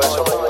eso.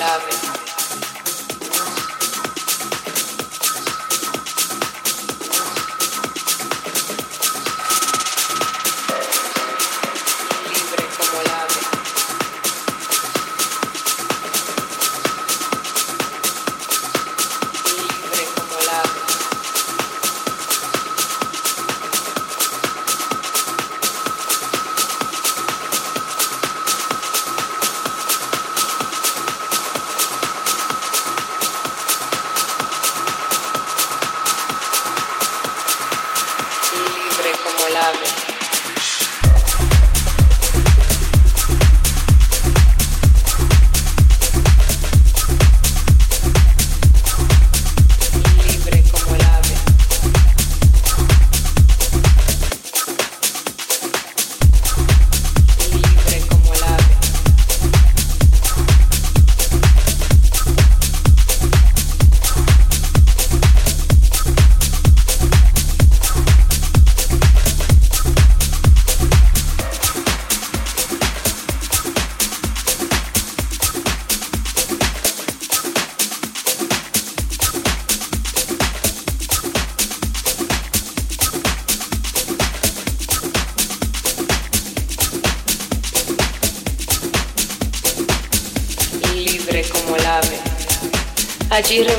love it.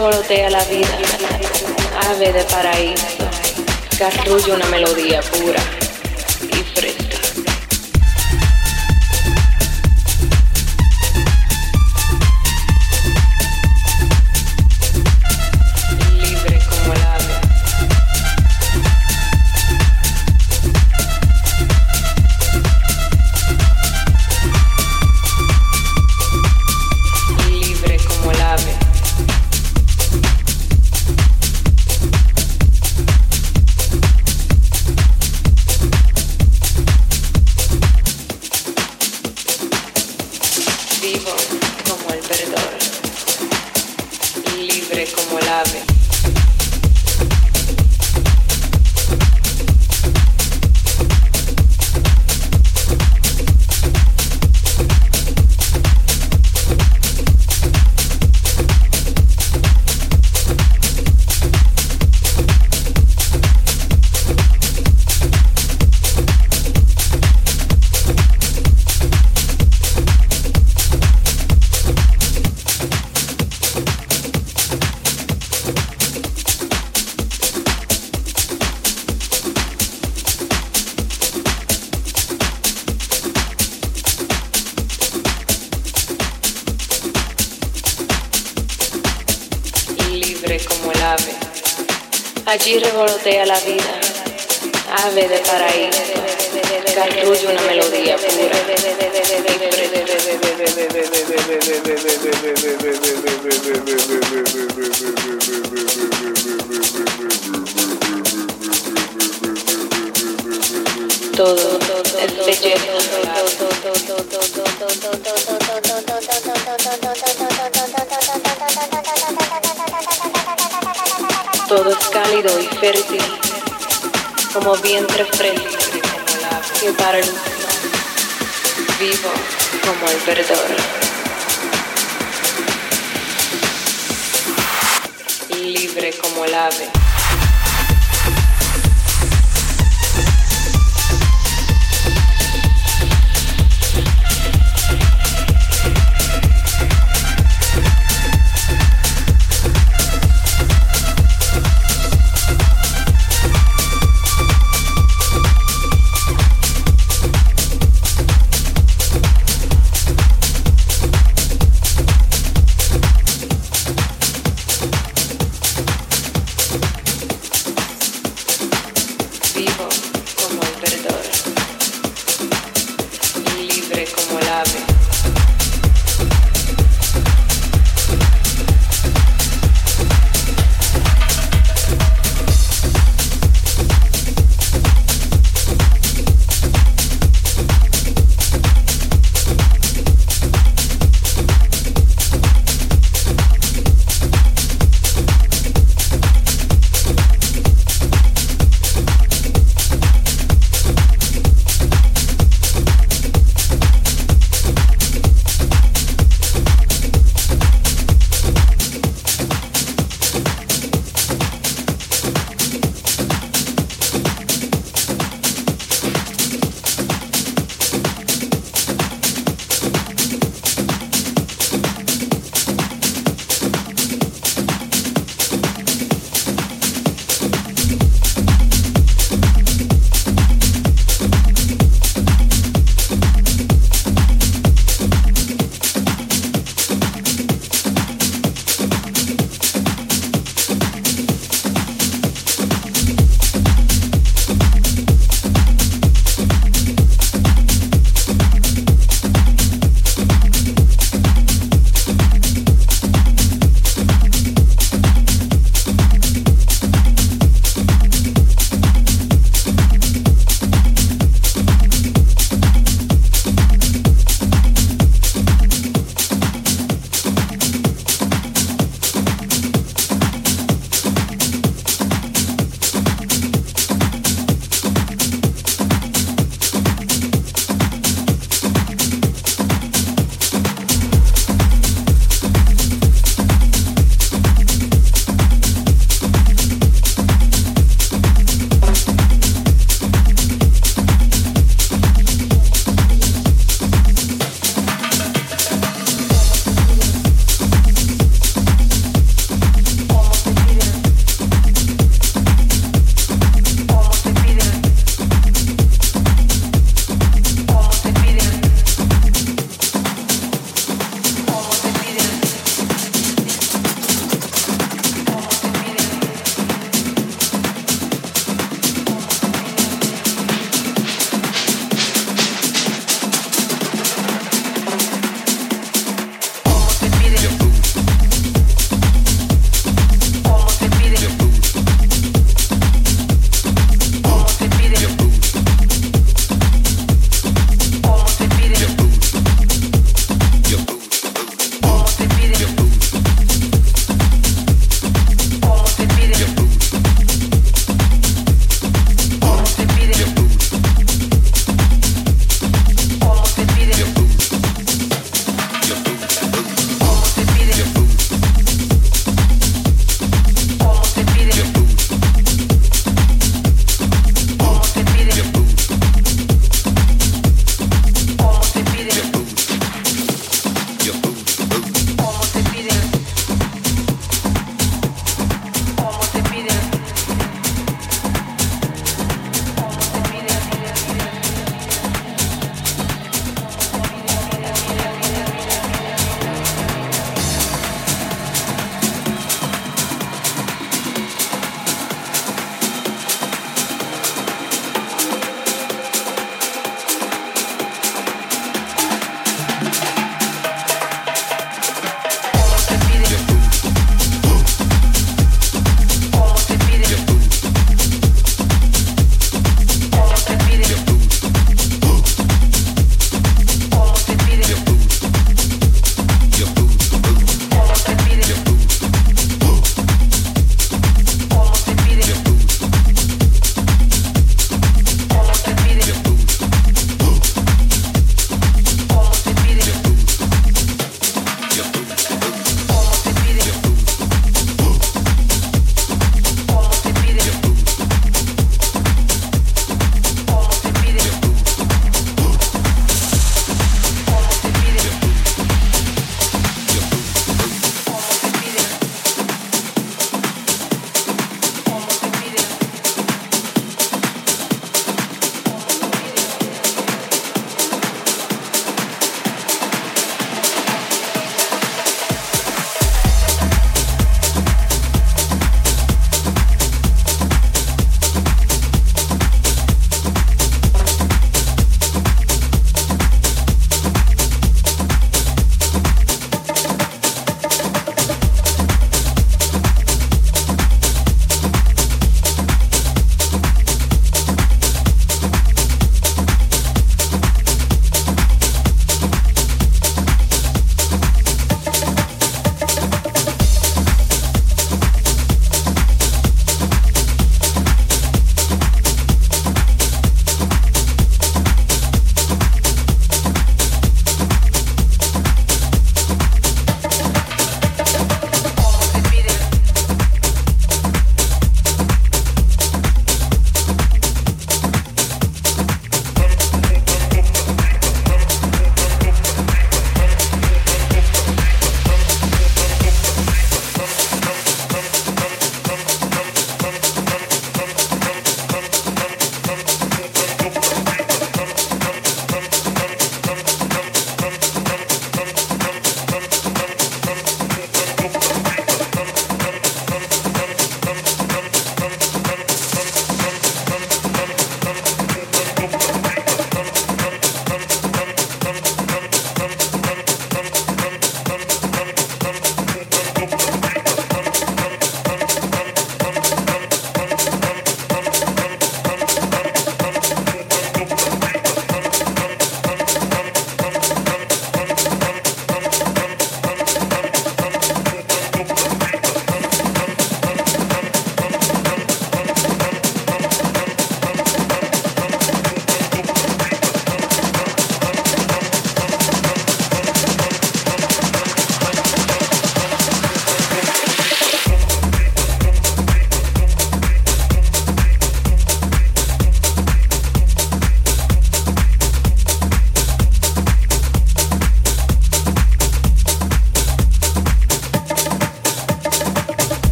revolotea la vida, ave de paraíso, carrulla una melodía pura.